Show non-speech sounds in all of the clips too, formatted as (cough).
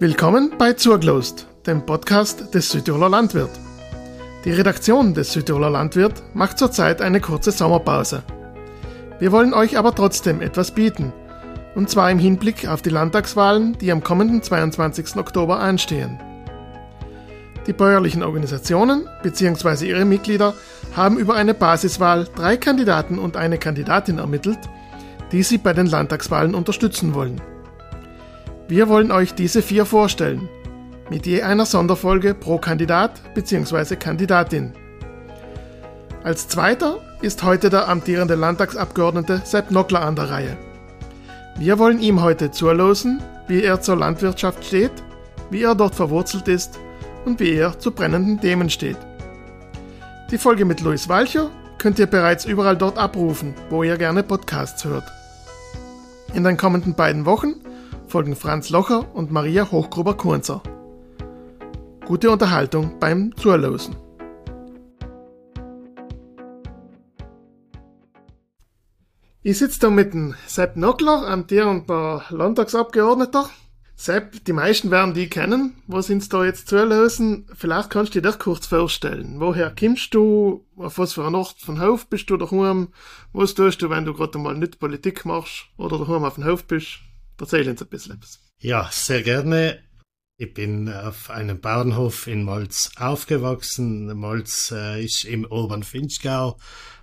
Willkommen bei Zurglost, dem Podcast des Südtiroler Landwirt. Die Redaktion des Südtiroler Landwirt macht zurzeit eine kurze Sommerpause. Wir wollen euch aber trotzdem etwas bieten, und zwar im Hinblick auf die Landtagswahlen, die am kommenden 22. Oktober anstehen. Die bäuerlichen Organisationen bzw. ihre Mitglieder haben über eine Basiswahl drei Kandidaten und eine Kandidatin ermittelt, die sie bei den Landtagswahlen unterstützen wollen. Wir wollen euch diese vier vorstellen, mit je einer Sonderfolge pro Kandidat bzw. Kandidatin. Als zweiter ist heute der amtierende Landtagsabgeordnete Sepp Nockler an der Reihe. Wir wollen ihm heute zulosen, wie er zur Landwirtschaft steht, wie er dort verwurzelt ist und wie er zu brennenden Themen steht. Die Folge mit Luis Walcher könnt ihr bereits überall dort abrufen, wo ihr gerne Podcasts hört. In den kommenden beiden Wochen folgen Franz Locher und Maria Hochgruber-Kunzer. Gute Unterhaltung beim Zuhören. Ich sitze da mit dem Sepp Nockler, amtierender Landtagsabgeordneter. Sepp, die meisten werden die kennen. Wo sind da jetzt zuhören? Vielleicht kannst du das kurz vorstellen. Woher kommst du? Auf was für ein Ort von Hof bist du daheim? Was tust du, wenn du gerade mal nicht Politik machst oder daheim auf dem Hof bist? Erzähl uns ein bisschen etwas. Ja, sehr gerne. Ich bin auf einem Bauernhof in Molz aufgewachsen. Molz äh, ist im oberen Finchgau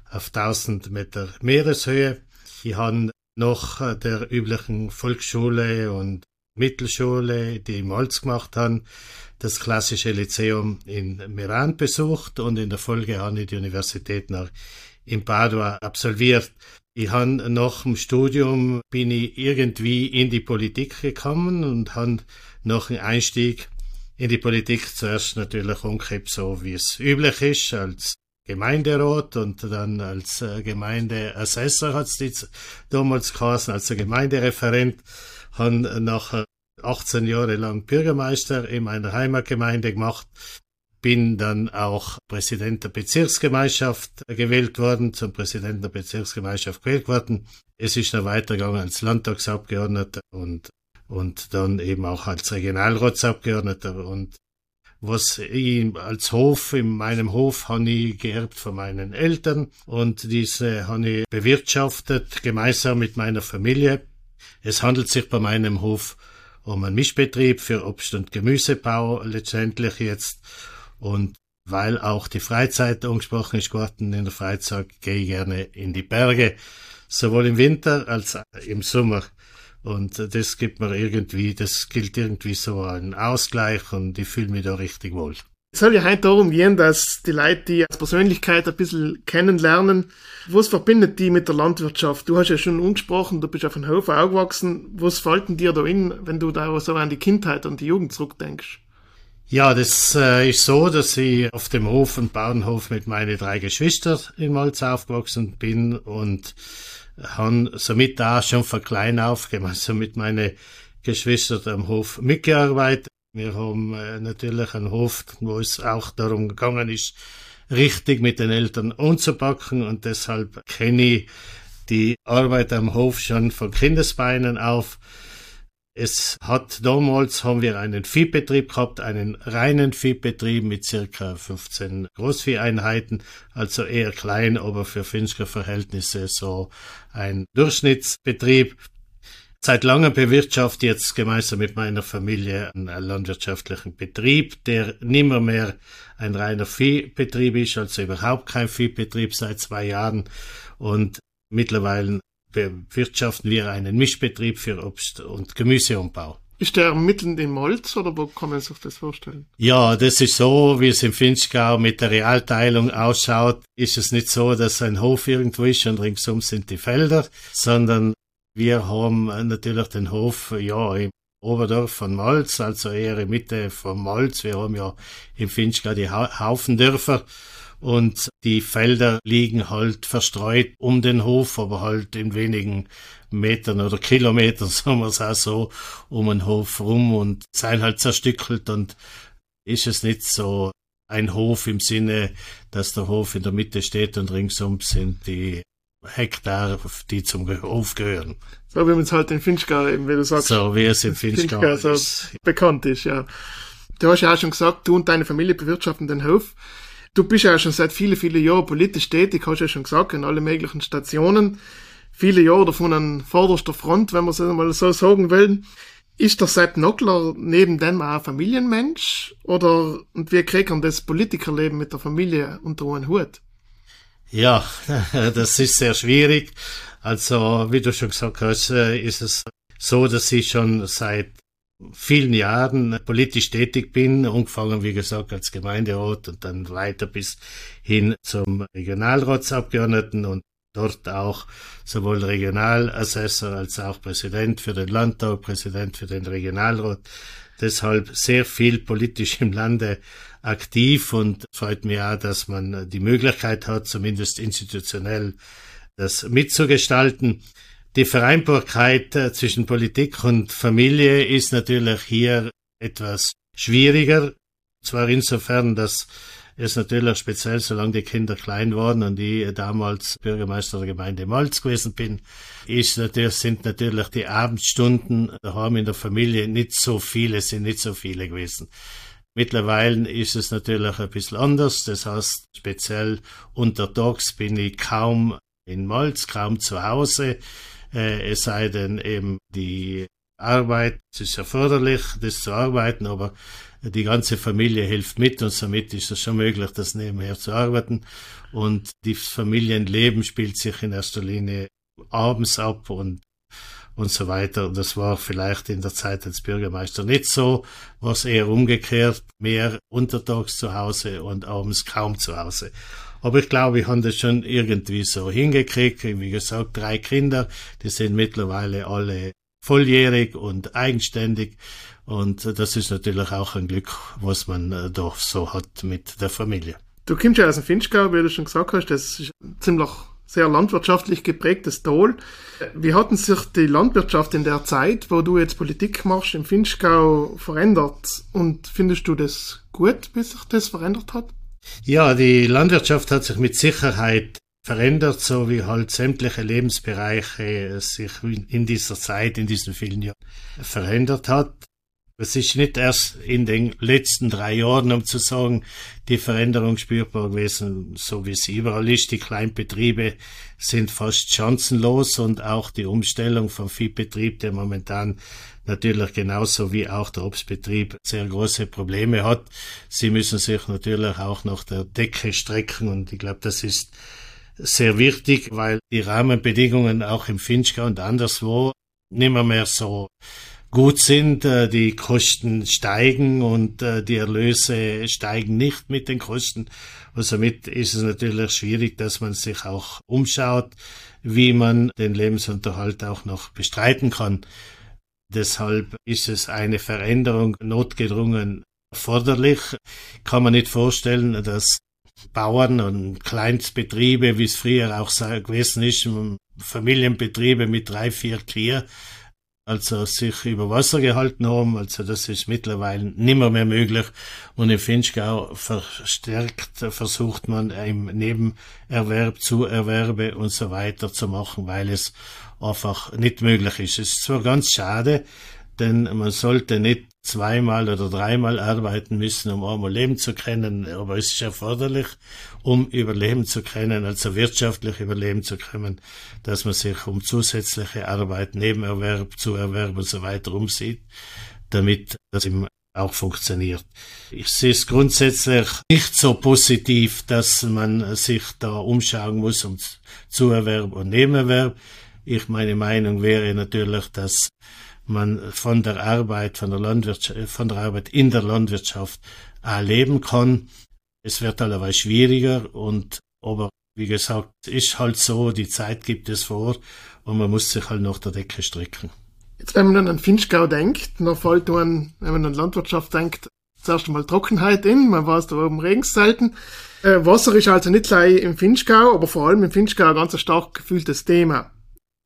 auf 1000 Meter Meereshöhe. Ich habe nach äh, der üblichen Volksschule und Mittelschule, die in Molz gemacht haben, das klassische Lyzeum in Meran besucht und in der Folge habe ich die Universität nach in Padua absolviert. Ich habe nach dem Studium bin ich irgendwie in die Politik gekommen und habe nach dem Einstieg in die Politik zuerst natürlich umgekehrt, so wie es üblich ist, als Gemeinderat und dann als äh, Gemeindeassessor hat es damals geheißen, als Gemeindereferent, habe nach 18 Jahre lang Bürgermeister in meiner Heimatgemeinde gemacht bin dann auch Präsident der Bezirksgemeinschaft gewählt worden, zum Präsidenten der Bezirksgemeinschaft gewählt worden. Es ist dann weitergegangen als Landtagsabgeordneter und, und dann eben auch als Regionalratsabgeordneter und was ich als Hof, in meinem Hof habe ich geerbt von meinen Eltern und diese habe ich bewirtschaftet, gemeinsam mit meiner Familie. Es handelt sich bei meinem Hof um einen Mischbetrieb für Obst- und Gemüsebau letztendlich jetzt und weil auch die Freizeit angesprochen ist worden, in der Freizeit gehe ich gerne in die Berge, sowohl im Winter als im Sommer. Und das gibt mir irgendwie, das gilt irgendwie so ein Ausgleich und ich fühle mich da richtig wohl. Es soll ja heute darum gehen, dass die Leute die als Persönlichkeit ein bisschen kennenlernen. Was verbindet die mit der Landwirtschaft? Du hast ja schon angesprochen, du bist auf einem Hof aufgewachsen. Was fällt denn dir da in, wenn du da so an die Kindheit und die Jugend zurückdenkst? Ja, das äh, ist so, dass ich auf dem Hof und Bauernhof mit meinen drei Geschwistern in Malz aufgewachsen bin und han somit da schon von klein auf gemeinsam mit meinen Geschwistern am Hof mitgearbeitet. Wir haben äh, natürlich einen Hof, wo es auch darum gegangen ist, richtig mit den Eltern anzupacken und deshalb kenne ich die Arbeit am Hof schon von Kindesbeinen auf. Es hat damals haben wir einen Viehbetrieb gehabt, einen reinen Viehbetrieb mit circa 15 Großvieheinheiten, also eher klein, aber für finnische Verhältnisse so ein Durchschnittsbetrieb. Seit langem bewirtschafte jetzt gemeinsam mit meiner Familie einen landwirtschaftlichen Betrieb, der nimmer mehr ein reiner Viehbetrieb ist, also überhaupt kein Viehbetrieb seit zwei Jahren und mittlerweile bewirtschaften wir einen Mischbetrieb für Obst- und Gemüseanbau. Ist der mitten in Molz oder wo kann man sich das vorstellen? Ja, das ist so, wie es im Finchgau mit der Realteilung ausschaut, ist es nicht so, dass ein Hof irgendwo ist und ringsum sind die Felder, sondern wir haben natürlich den Hof, ja, im Oberdorf von Molz, also eher in Mitte von Molz. Wir haben ja im Finchgau die Haufendörfer und die Felder liegen halt verstreut um den Hof, aber halt in wenigen Metern oder Kilometern, (laughs) sagen wir es auch so, um den Hof rum und seien halt zerstückelt und ist es nicht so ein Hof im Sinne, dass der Hof in der Mitte steht und ringsum sind die Hektar, die zum Hof gehören. So wie man es halt in Finchgau eben, wie du sagst. So wie es in Finchgau, Finchgau so bekannt ist, ja. Du hast ja auch schon gesagt, du und deine Familie bewirtschaften den Hof. Du bist ja schon seit viele, viele Jahren politisch tätig, hast ja schon gesagt, in alle möglichen Stationen. Viele Jahre davon an vorderster Front, wenn man es mal so sagen will. Ist der Sepp Nockler neben dem auch ein Familienmensch? Oder, und wie kriegt man das Politikerleben mit der Familie unter einen Hut? Ja, (laughs) das ist sehr schwierig. Also, wie du schon gesagt hast, äh, ist es so, dass ich schon seit vielen Jahren politisch tätig bin, angefangen, wie gesagt, als Gemeinderat und dann weiter bis hin zum Regionalratsabgeordneten und dort auch sowohl Regionalassessor als auch Präsident für den Landtag, Präsident für den Regionalrat. Deshalb sehr viel politisch im Lande aktiv und freut mich auch, dass man die Möglichkeit hat, zumindest institutionell das mitzugestalten. Die Vereinbarkeit äh, zwischen Politik und Familie ist natürlich hier etwas schwieriger. Zwar insofern, dass ist natürlich speziell, solange die Kinder klein waren und ich damals Bürgermeister der Gemeinde Malz gewesen bin, ist natürlich, sind natürlich die Abendstunden daheim in der Familie nicht so viele, sind nicht so viele gewesen. Mittlerweile ist es natürlich ein bisschen anders. Das heißt, speziell untertags bin ich kaum in Malz, kaum zu Hause. Äh, es sei denn eben die Arbeit, es ist erforderlich, das zu arbeiten, aber die ganze Familie hilft mit und somit ist es schon möglich, das nebenher zu arbeiten. Und das Familienleben spielt sich in erster Linie abends ab und und so weiter. Das war vielleicht in der Zeit als Bürgermeister nicht so, was eher umgekehrt, mehr untertags zu Hause und abends kaum zu Hause. Aber ich glaube, ich habe das schon irgendwie so hingekriegt. Wie gesagt, drei Kinder, die sind mittlerweile alle volljährig und eigenständig. Und das ist natürlich auch ein Glück, was man äh, doch so hat mit der Familie. Du kommst ja aus dem Finchgau, wie du schon gesagt hast, das ist ziemlich sehr landwirtschaftlich geprägtes Tal. Wie hatten sich die Landwirtschaft in der Zeit, wo du jetzt Politik machst, im Finchgau verändert? Und findest du das gut, bis sich das verändert hat? Ja, die Landwirtschaft hat sich mit Sicherheit verändert, so wie halt sämtliche Lebensbereiche sich in dieser Zeit, in diesen vielen Jahren verändert hat. Es ist nicht erst in den letzten drei Jahren, um zu sagen, die Veränderung spürbar gewesen, so wie es überall ist. Die Kleinbetriebe sind fast chancenlos und auch die Umstellung vom Viehbetrieb, der momentan natürlich genauso wie auch der Obstbetrieb sehr große Probleme hat. Sie müssen sich natürlich auch nach der Decke strecken und ich glaube, das ist sehr wichtig, weil die Rahmenbedingungen auch im Finchgau und anderswo nimmer mehr so gut sind. Äh, die Kosten steigen und äh, die Erlöse steigen nicht mit den Kosten. Und somit ist es natürlich schwierig, dass man sich auch umschaut, wie man den Lebensunterhalt auch noch bestreiten kann. Deshalb ist es eine Veränderung notgedrungen erforderlich. Kann man nicht vorstellen, dass Bauern und Kleinstbetriebe, wie es früher auch gewesen ist, Familienbetriebe mit drei, vier Klier, also sich über Wasser gehalten haben. Also das ist mittlerweile nimmer mehr möglich. Und im Finchgau verstärkt versucht man im Nebenerwerb, Zuerwerbe und so weiter zu machen, weil es einfach nicht möglich ist. Es ist zwar ganz schade, denn man sollte nicht zweimal oder dreimal arbeiten müssen, um einmal leben zu können, aber es ist erforderlich, um überleben zu können, also wirtschaftlich überleben zu können, dass man sich um zusätzliche Arbeit, Nebenerwerb, Zuerwerb und so weiter umsieht, damit das eben auch funktioniert. Ich sehe es grundsätzlich nicht so positiv, dass man sich da umschauen muss um Zuerwerb und Nebenerwerb. Ich meine Meinung wäre natürlich, dass man von der Arbeit, von der Landwirtschaft, von der Arbeit in der Landwirtschaft leben kann. Es wird allerweil schwieriger und aber wie gesagt, ist halt so, die Zeit gibt es vor und man muss sich halt nach der Decke strecken. Jetzt, wenn man an Finchgau denkt, dann fällt man, wenn man an Landwirtschaft denkt, zuerst einmal Trockenheit in, man weiß da oben Regenszeiten. Äh, Wasser ist also nicht gleich im Finchgau, aber vor allem im Finchgau ein ganz stark gefühltes Thema.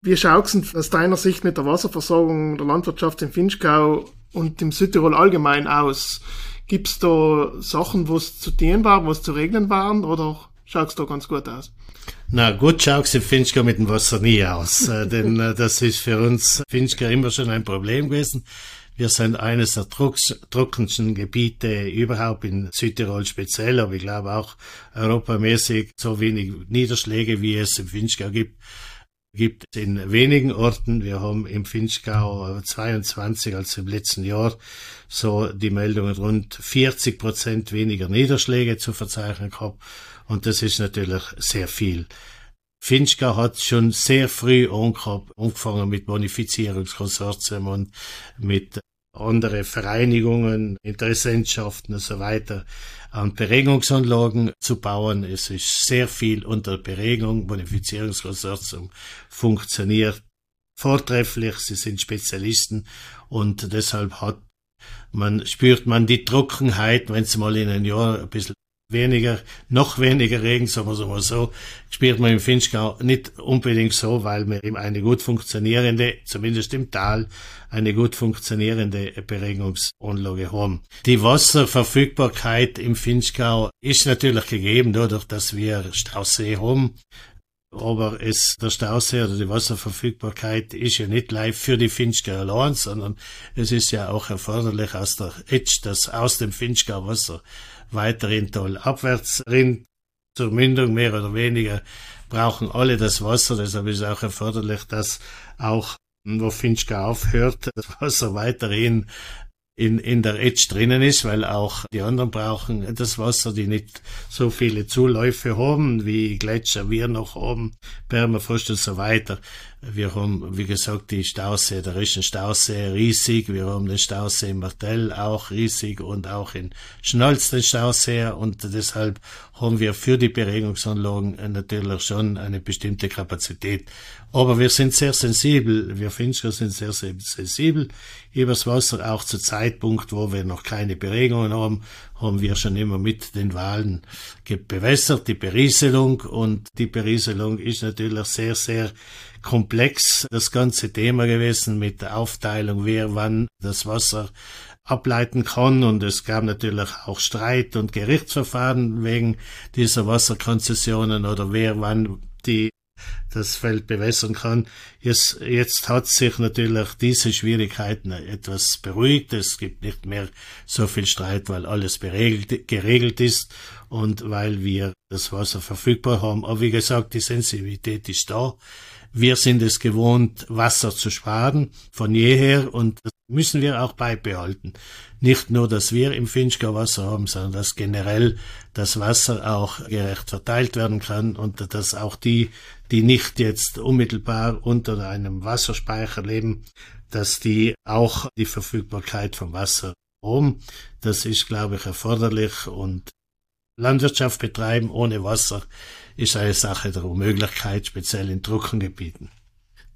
Wie schaut es aus deiner Sicht mit der Wasserversorgung der Landwirtschaft im Finchgau und im Südtirol allgemein aus? Gibt es da Sachen, wo es zu tun war, wo es zu regeln waren oder schaut es da ganz gut aus? Na gut, schaut sie Finchka mit dem Wasser nie aus, äh, (laughs) denn äh, das ist für uns Finchka immer schon ein Problem gewesen. Wir sind eines der trockensten Gebiete überhaupt in Südtirol speziell, aber ich glaube auch europamäßig so wenig Niederschläge, wie es im Finchgau gibt, gibt es in wenigen Orten. Wir haben im Finchgau 22, also im letzten Jahr, so die Meldungen rund 40 Prozent weniger Niederschläge zu verzeichnen gehabt. Und das ist natürlich sehr viel. Finchka hat schon sehr früh angefangen mit Bonifizierungskonsortien und mit andere Vereinigungen, Interessentschaften und so weiter an Beregungsanlagen zu bauen. Es ist sehr viel unter Beregung. Bonifizierungskonsortium funktioniert vortrefflich. Sie sind Spezialisten und deshalb hat man, spürt man die Trockenheit, wenn es mal in ein Jahr ein bisschen weniger, noch weniger Regen, sagen wir es mal so, spürt man im Finchgau nicht unbedingt so, weil wir eben eine gut funktionierende, zumindest im Tal, eine gut funktionierende Beregungsanlage haben. Die Wasserverfügbarkeit im Finchgau ist natürlich gegeben, dadurch, dass wir Stausee haben. Aber es, der Stausee oder die Wasserverfügbarkeit ist ja nicht live für die Finchgau allein, sondern es ist ja auch erforderlich aus der Etsch, dass aus dem Finchgau Wasser weiterhin toll abwärts rinnt. Zur Mündung mehr oder weniger brauchen alle das Wasser, deshalb ist auch erforderlich, dass auch wo Finchka aufhört, das Wasser weiterhin in, in der Etsch drinnen ist, weil auch die anderen brauchen das Wasser, die nicht so viele Zuläufe haben, wie Gletscher wir noch haben, Permafrost und so weiter. Wir haben, wie gesagt, die Stausee, der Rischen Stausee riesig. Wir haben den Stausee in Martell auch riesig und auch in Schnolz den Stausee. Und deshalb haben wir für die Beregungsanlagen natürlich schon eine bestimmte Kapazität. Aber wir sind sehr sensibel. Wir Fincher sind sehr, sehr sensibel übers Wasser. Auch zu Zeitpunkt, wo wir noch keine Beregungen haben, haben wir schon immer mit den Wahlen bewässert, die Berieselung. Und die Berieselung ist natürlich sehr, sehr komplex das ganze Thema gewesen mit der Aufteilung, wer wann das Wasser ableiten kann. Und es gab natürlich auch Streit und Gerichtsverfahren wegen dieser Wasserkonzessionen oder wer wann die das Feld bewässern kann. Jetzt, jetzt hat sich natürlich diese Schwierigkeiten etwas beruhigt. Es gibt nicht mehr so viel Streit, weil alles beregelt, geregelt ist und weil wir das Wasser verfügbar haben. Aber wie gesagt, die Sensibilität ist da. Wir sind es gewohnt, Wasser zu sparen, von jeher, und das müssen wir auch beibehalten. Nicht nur, dass wir im Finchgau Wasser haben, sondern dass generell das Wasser auch gerecht verteilt werden kann und dass auch die, die nicht jetzt unmittelbar unter einem Wasserspeicher leben, dass die auch die Verfügbarkeit vom Wasser haben. Das ist, glaube ich, erforderlich und Landwirtschaft betreiben ohne Wasser ist eine Sache der Unmöglichkeit, speziell in Trockengebieten.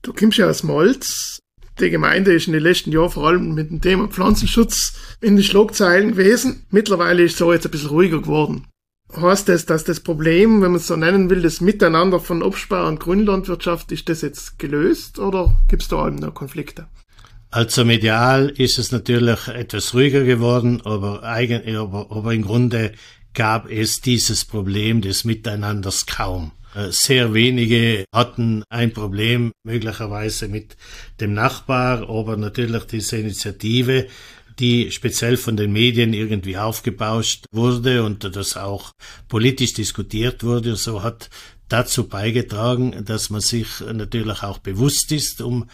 Du kommst ja aus Molz. Die Gemeinde ist in den letzten Jahren vor allem mit dem Thema Pflanzenschutz in den Schlagzeilen gewesen. Mittlerweile ist es so jetzt ein bisschen ruhiger geworden. Heißt das, dass das Problem, wenn man es so nennen will, das Miteinander von Obstbau und Grünlandwirtschaft, ist das jetzt gelöst oder gibt es da auch noch Konflikte? Also medial ist es natürlich etwas ruhiger geworden, aber, eigen, aber, aber im Grunde gab es dieses Problem des Miteinanders kaum. Äh, sehr wenige hatten ein Problem möglicherweise mit dem Nachbar, aber natürlich diese Initiative, die speziell von den Medien irgendwie aufgebauscht wurde und das auch politisch diskutiert wurde, so hat dazu beigetragen, dass man sich natürlich auch bewusst ist um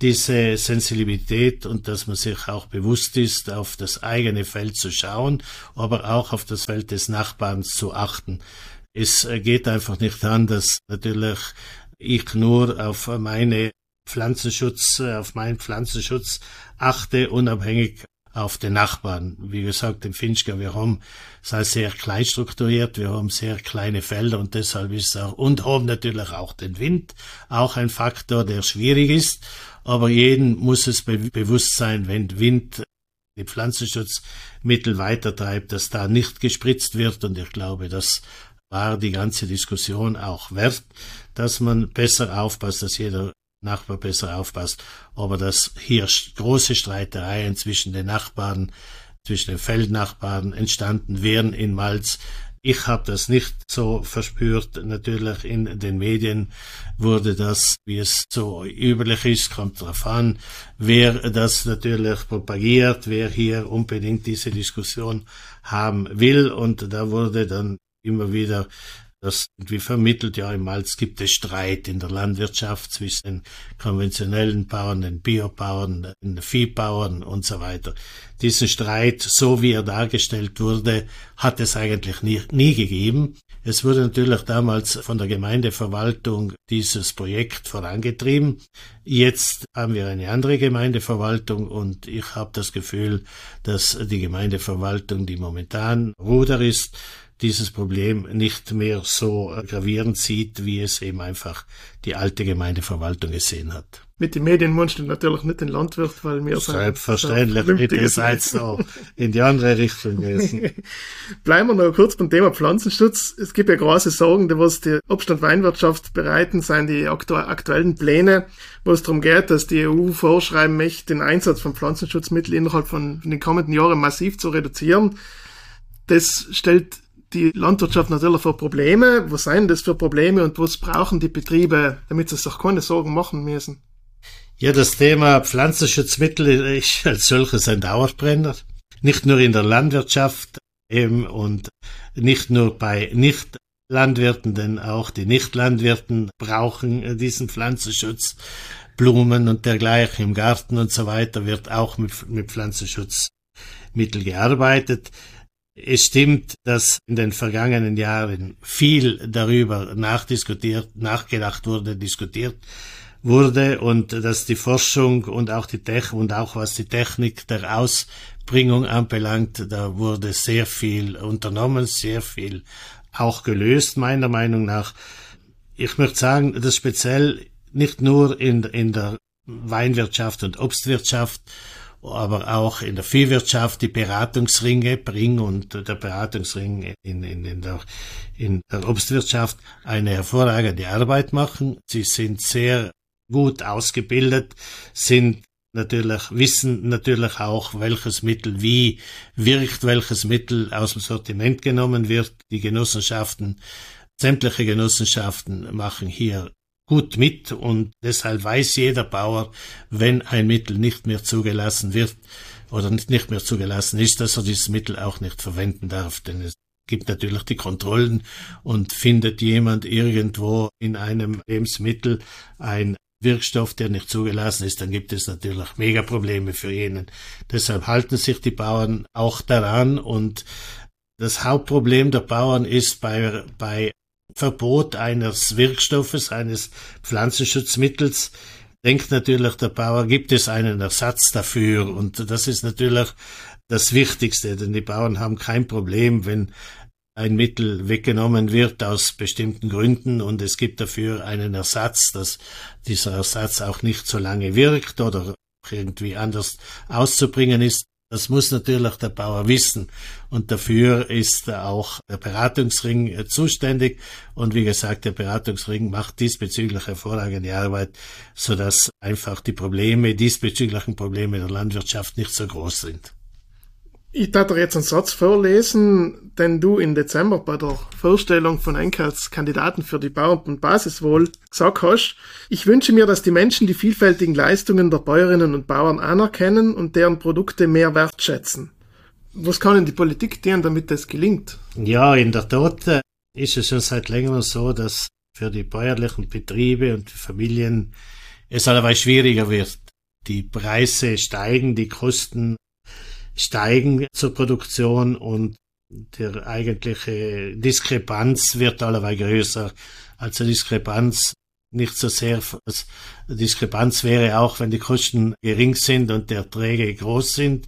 diese Sensibilität und dass man sich auch bewusst ist, auf das eigene Feld zu schauen, aber auch auf das Feld des Nachbarns zu achten. Es geht einfach nicht an, dass natürlich ich nur auf meine Pflanzenschutz, auf meinen Pflanzenschutz achte, unabhängig auf den Nachbarn. Wie gesagt, im Finchgau, wir haben sei sehr klein strukturiert, wir haben sehr kleine Felder und deshalb ist es auch, und haben natürlich auch den Wind, auch ein Faktor, der schwierig ist aber jeden muss es be bewusst sein, wenn Wind die Pflanzenschutzmittel weitertreibt, dass da nicht gespritzt wird. Und ich glaube, das war die ganze Diskussion auch wert, dass man besser aufpasst, dass jeder Nachbar besser aufpasst. Aber dass hier große Streitereien zwischen den Nachbarn, zwischen den Feldnachbarn entstanden wären in Malz, Ich habe das nicht so verspürt. Natürlich in den Medien wurde das, wie es so üblich ist, kommt darauf an, wer das natürlich propagiert, wer hier unbedingt diese Diskussion haben will. Und da wurde dann immer wieder das irgendwie vermittelt, ja, im Malz gibt es Streit in der Landwirtschaft zwischen den konventionellen Bauern, den Biobauern, den Viehbauern und so weiter. Diesen Streit, so wie er dargestellt wurde, hat es eigentlich nie, nie gegeben. Es wurde natürlich damals von der Gemeindeverwaltung dieses Projekt vorangetrieben. Jetzt haben wir eine andere Gemeindeverwaltung und ich habe das Gefühl, dass die Gemeindeverwaltung, die momentan Ruder ist, dieses Problem nicht mehr so gravierend sieht, wie es eben einfach die alte Gemeindeverwaltung gesehen hat. Mit den Medien du natürlich nicht den Landwirt, weil wir Selbstverständlich, bitte ihr seid so in die andere Richtung gewesen. (laughs) Bleiben wir noch kurz beim Thema Pflanzenschutz. Es gibt ja große Sorgen, was die Obstand Weinwirtschaft bereiten, seien die aktuellen Pläne, wo es darum geht, dass die EU vorschreiben möchte, den Einsatz von Pflanzenschutzmitteln innerhalb von den kommenden Jahren massiv zu reduzieren. Das stellt die Landwirtschaft natürlich für Probleme. Was seien das für Probleme und was brauchen die Betriebe, damit sie sich keine Sorgen machen müssen? Ja, das Thema Pflanzenschutzmittel ist (laughs) als solches ein Dauerbrenner. Nicht nur in der Landwirtschaft eben und nicht nur bei Nicht-Landwirten, denn auch die Nicht-Landwirten brauchen diesen Pflanzenschutz. Blumen und dergleichen im Garten und so weiter wird auch mit, mit Pflanzenschutzmittel gearbeitet. Es stimmt, dass in den vergangenen Jahren viel darüber nachdiskutiert, nachgedacht wurde, diskutiert wurde und dass die Forschung und auch die Tech und auch was die Technik der Ausbringung anbelangt, da wurde sehr viel unternommen, sehr viel auch gelöst, meiner Meinung nach. Ich möchte sagen, dass speziell nicht nur in, in der Weinwirtschaft und Obstwirtschaft aber auch in der Viehwirtschaft die Beratungsringe, Bring und der Beratungsring in, in, in, der, in der Obstwirtschaft eine hervorragende Arbeit machen. Sie sind sehr gut ausgebildet, sind natürlich, wissen natürlich auch, welches Mittel wie wirkt, welches Mittel aus dem Sortiment genommen wird. Die Genossenschaften, sämtliche Genossenschaften machen hier gut mit und deshalb weiß jeder Bauer, wenn ein Mittel nicht mehr zugelassen wird oder nicht mehr zugelassen ist, dass er dieses Mittel auch nicht verwenden darf, denn es gibt natürlich die Kontrollen und findet jemand irgendwo in einem Lebensmittel ein Wirkstoff, der nicht zugelassen ist, dann gibt es natürlich Megaprobleme für jenen. Deshalb halten sich die Bauern auch daran und das Hauptproblem der Bauern ist bei, bei Verbot eines Wirkstoffes, eines Pflanzenschutzmittels, denkt natürlich der Bauer, gibt es einen Ersatz dafür. Und das ist natürlich das Wichtigste, denn die Bauern haben kein Problem, wenn ein Mittel weggenommen wird aus bestimmten Gründen und es gibt dafür einen Ersatz, dass dieser Ersatz auch nicht so lange wirkt oder irgendwie anders auszubringen ist. Das muss natürlich der Bauer wissen. Und dafür ist auch der Beratungsring äh, zuständig. Und wie gesagt, der Beratungsring macht diesbezüglich hervorragende Arbeit, sodass einfach die Probleme, diesbezüglichen Probleme der Landwirtschaft nicht so groß sind. Ich darf dir jetzt einen Satz vorlesen, den du im Dezember bei der Vorstellung von Enke als Kandidaten für die Bauern- und Basiswohl gesagt hast. Ich wünsche mir, dass die Menschen die vielfältigen Leistungen der Bäuerinnen und Bauern anerkennen und deren Produkte mehr wertschätzen. Was kann denn die Politik tun, damit das gelingt? Ja, in der Tat äh, ist es schon seit längerem so, dass für die bäuerlichen Betriebe und Familien es allerweil schwieriger wird. Die Preise steigen, die Kosten steigen zur Produktion und der eigentliche Diskrepanz wird allerweil größer. Also Diskrepanz nicht so sehr, als Diskrepanz wäre auch, wenn die Kosten gering sind und die Erträge groß sind.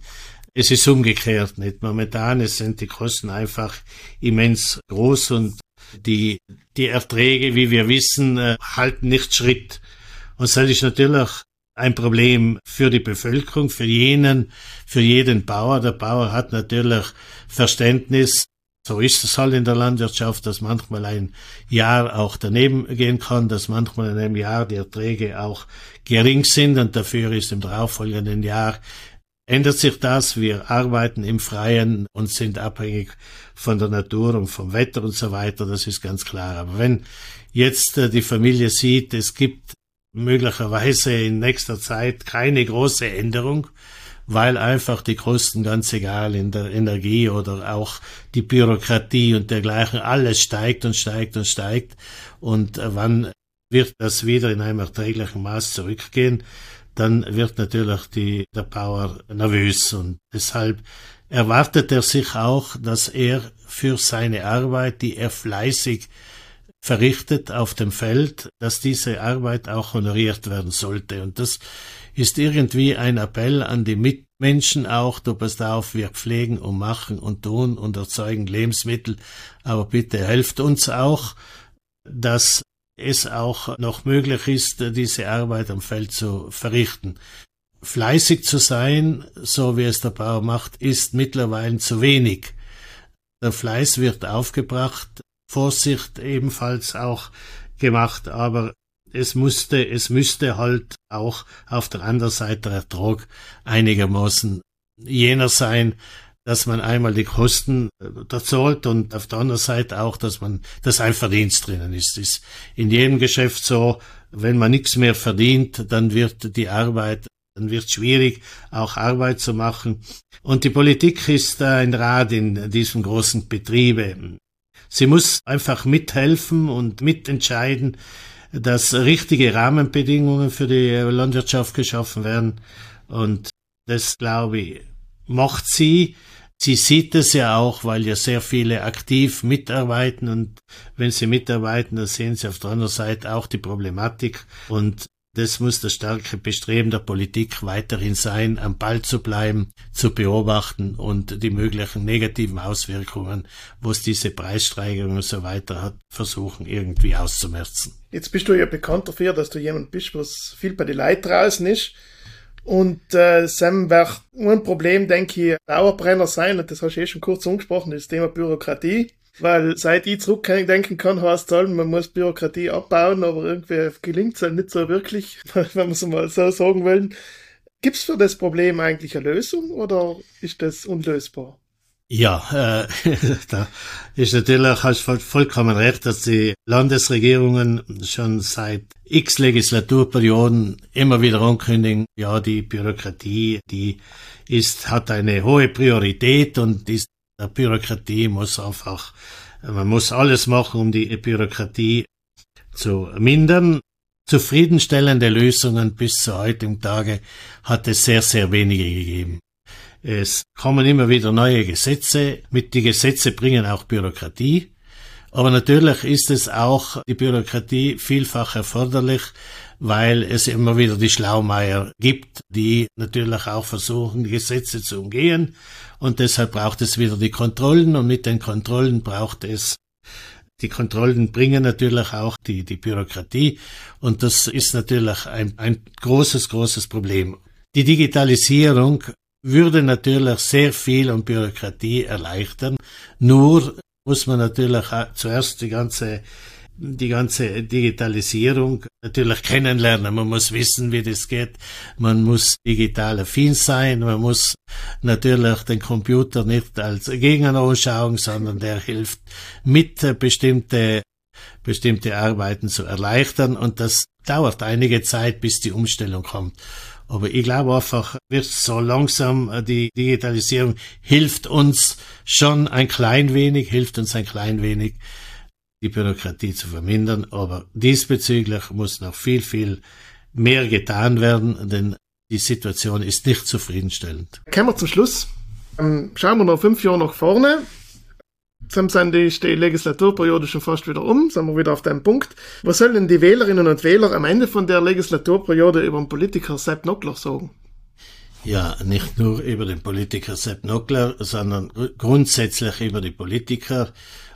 Es ist umgekehrt nicht. Momentan sind die Kosten einfach immens groß und die, die Erträge, wie wir wissen, äh, halten nicht Schritt. Und das ist natürlich ein Problem für die Bevölkerung, für jenen, für jeden Bauer. Der Bauer hat natürlich Verständnis. So ist es halt in der Landwirtschaft, dass manchmal ein Jahr auch daneben gehen kann, dass manchmal in einem Jahr die Erträge auch gering sind und dafür ist im darauffolgenden Jahr ändert sich das. Wir arbeiten im Freien und sind abhängig von der Natur und vom Wetter und so weiter. Das ist ganz klar. Aber wenn jetzt äh, die Familie sieht, es gibt möglicherweise in nächster Zeit keine große Änderung, weil einfach die Kosten ganz egal in der Energie oder auch die Bürokratie und dergleichen alles steigt und steigt und steigt. Und äh, wann wird das wieder in einem erträglichen Maß zurückgehen? dann wird natürlich die, der Bauer nervös und deshalb erwartet er sich auch, dass er für seine Arbeit, die er fleißig verrichtet auf dem Feld, dass diese Arbeit auch honoriert werden sollte. Und das ist irgendwie ein Appell an die Mitmenschen auch, du passt auf, wir pflegen und machen und tun und erzeugen Lebensmittel, aber bitte helft uns auch, dass es auch noch möglich ist, diese Arbeit am Feld zu verrichten. Fleißig zu sein, so wie es der Bauer macht, ist mittlerweile zu wenig. Der Fleiß wird aufgebracht, Vorsicht ebenfalls auch gemacht, aber es musste, es müsste halt auch auf der anderen Seite der Ertrag einigermaßen jener sein, dass man einmal die Kosten äh, zahlt und auf der anderen Seite auch, dass man, dass ein Verdienst drinnen ist. ist in jedem Geschäft so, wenn man nichts mehr verdient, dann wird die Arbeit, dann wird schwierig, auch Arbeit zu machen. Und die Politik ist ein Rad in diesem großen Betriebe. Sie muss einfach mithelfen und mitentscheiden, dass richtige Rahmenbedingungen für die Landwirtschaft geschaffen werden. Und das, glaube ich, macht sie. Sie sieht es ja auch, weil ja sehr viele aktiv mitarbeiten und wenn sie mitarbeiten, dann sehen sie auf der anderen Seite auch die Problematik und das muss das starke Bestreben der Politik weiterhin sein, am Ball zu bleiben, zu beobachten und die möglichen negativen Auswirkungen, wo es diese Preissteigerungen und so weiter hat, versuchen irgendwie auszumerzen. Jetzt bist du ja bekannt dafür, dass du jemand bist, was viel bei den Leuten draußen ist. Und äh, Sam wird ein Problem, denke ich, Dauerbrenner sein, und das hast du eh schon kurz angesprochen, das Thema Bürokratie. Weil seit ich zurückdenken kann, heißt es halt, man muss Bürokratie abbauen, aber irgendwie gelingt es halt nicht so wirklich, (laughs) wenn man es mal so sagen will. Gibt es für das Problem eigentlich eine Lösung oder ist das unlösbar? Ja, äh, (laughs) da ist natürlich, hast vollkommen recht, dass die Landesregierungen schon seit x Legislaturperioden immer wieder ankündigen, ja, die Bürokratie, die ist, hat eine hohe Priorität und ist, Bürokratie muss einfach, man muss alles machen, um die Bürokratie zu mindern. Zufriedenstellende Lösungen bis zu heutigen Tage hat es sehr, sehr wenige gegeben. Es kommen immer wieder neue Gesetze. Mit die Gesetze bringen auch Bürokratie. Aber natürlich ist es auch die Bürokratie vielfach erforderlich, weil es immer wieder die Schlaumeier gibt, die natürlich auch versuchen, Gesetze zu umgehen. Und deshalb braucht es wieder die Kontrollen und mit den Kontrollen braucht es die Kontrollen bringen natürlich auch die, die Bürokratie und das ist natürlich ein, ein großes, großes Problem. Die Digitalisierung würde natürlich sehr viel an Bürokratie erleichtern. Nur muss man natürlich zuerst die ganze die ganze Digitalisierung natürlich kennenlernen. Man muss wissen, wie das geht. Man muss digital affin sein. Man muss natürlich den Computer nicht als Gegner anschauen, sondern der hilft mit bestimmte bestimmte Arbeiten zu erleichtern und das dauert einige Zeit, bis die Umstellung kommt. Aber ich glaube einfach, wird so langsam äh, die Digitalisierung hilft uns schon ein klein wenig, hilft uns ein klein wenig, die Bürokratie zu vermindern. Aber diesbezüglich muss noch viel, viel mehr getan werden, denn die Situation ist nicht zufriedenstellend. Kommen wir zum Schluss. Ähm, schauen wir noch fünf Jahre nach vorne. Jetzt sind die, die Legislaturperiode schon fast wieder um, sind wir wieder auf dem Punkt. Was sollen die Wählerinnen und Wähler am Ende von der Legislaturperiode über den Politiker Sepp Nockler sagen? Ja, nicht nur über den Politiker Sepp Nockler, sondern grundsätzlich über die Politiker.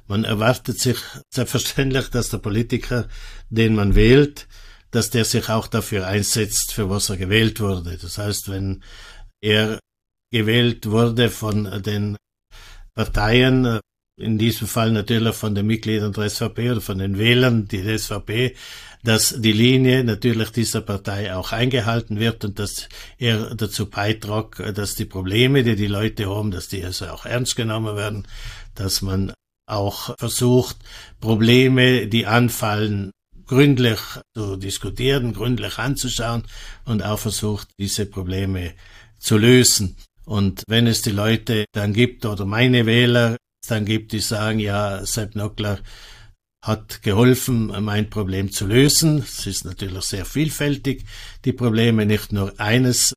Man erwartet sich selbstverständlich, dass der Politiker, den man wählt, dass der sich auch dafür einsetzt, für was er gewählt wurde. Das heißt, wenn er gewählt wurde von den Parteien, in diesem Fall natürlich von den Mitgliedern der SVP oder von den Wählern die SVP, dass die Linie natürlich dieser Partei auch eingehalten wird und dass er dazu beitragt, dass die Probleme, die die Leute haben, dass die also auch ernst genommen werden, dass man auch versucht, Probleme, die anfallen, gründlich zu diskutieren, gründlich anzuschauen und auch versucht, diese Probleme zu lösen. Und wenn es die Leute dann gibt oder meine Wähler dann gibt, die sagen, ja, Sepp Nockler hat geholfen, mein Problem zu lösen. Es ist natürlich sehr vielfältig, die Probleme nicht nur eines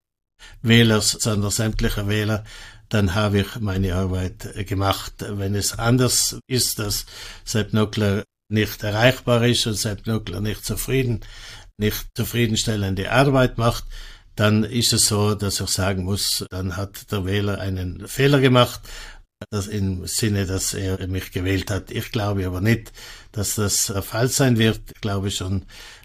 Wählers, sondern sämtlicher Wähler. Dann habe ich meine Arbeit gemacht. Wenn es anders ist, dass Sepp Nockler nicht erreichbar ist und Sepp Nockler nicht zufrieden, nicht zufriedenstellende Arbeit macht, dann ist es so, dass ich sagen muss, dann hat der Wähler einen Fehler gemacht das im Sinne, dass er mich gewählt hat. Ich glaube aber nicht, dass das der Fall sein wird. Ich glaube schon,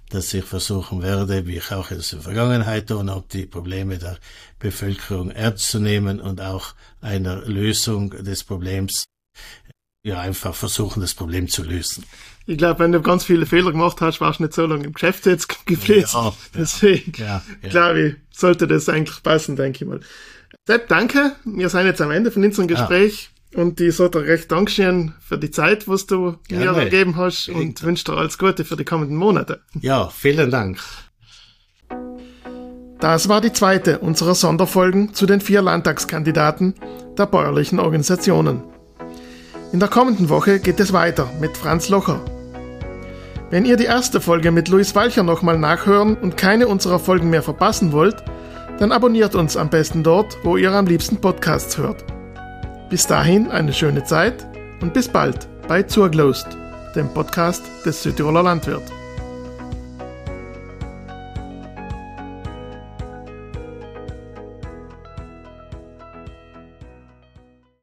dass ich versuchen werde, wie ich auch in der Vergangenheit tun habe, die Probleme der Bevölkerung ernst zu nehmen und auch einer Lösung des Problems, ja, einfach versuchen, das Problem zu lösen. Ich glaube, wenn du ganz viele Fehler gemacht hast, warst du nicht so lange im Geschäft jetzt (laughs) geblieben. Ja, Deswegen ja, ja. glaube ich, sollte das eigentlich passen, denke ich mal. Sepp, danke. Wir sind jetzt am Ende von unserem Gespräch. Und ich sollte dir recht Dankeschön für die Zeit, was du Gerne. mir gegeben hast und wünsche dir alles Gute für die kommenden Monate. Ja, vielen Dank. Das war die zweite unserer Sonderfolgen zu den vier Landtagskandidaten der bäuerlichen Organisationen. In der kommenden Woche geht es weiter mit Franz Locher. Wenn ihr die erste Folge mit Luis Walcher nochmal nachhören und keine unserer Folgen mehr verpassen wollt, dann abonniert uns am besten dort, wo ihr am liebsten Podcasts hört. Bis dahin eine schöne Zeit und bis bald bei Zurglost, dem Podcast des Südtiroler Landwirt.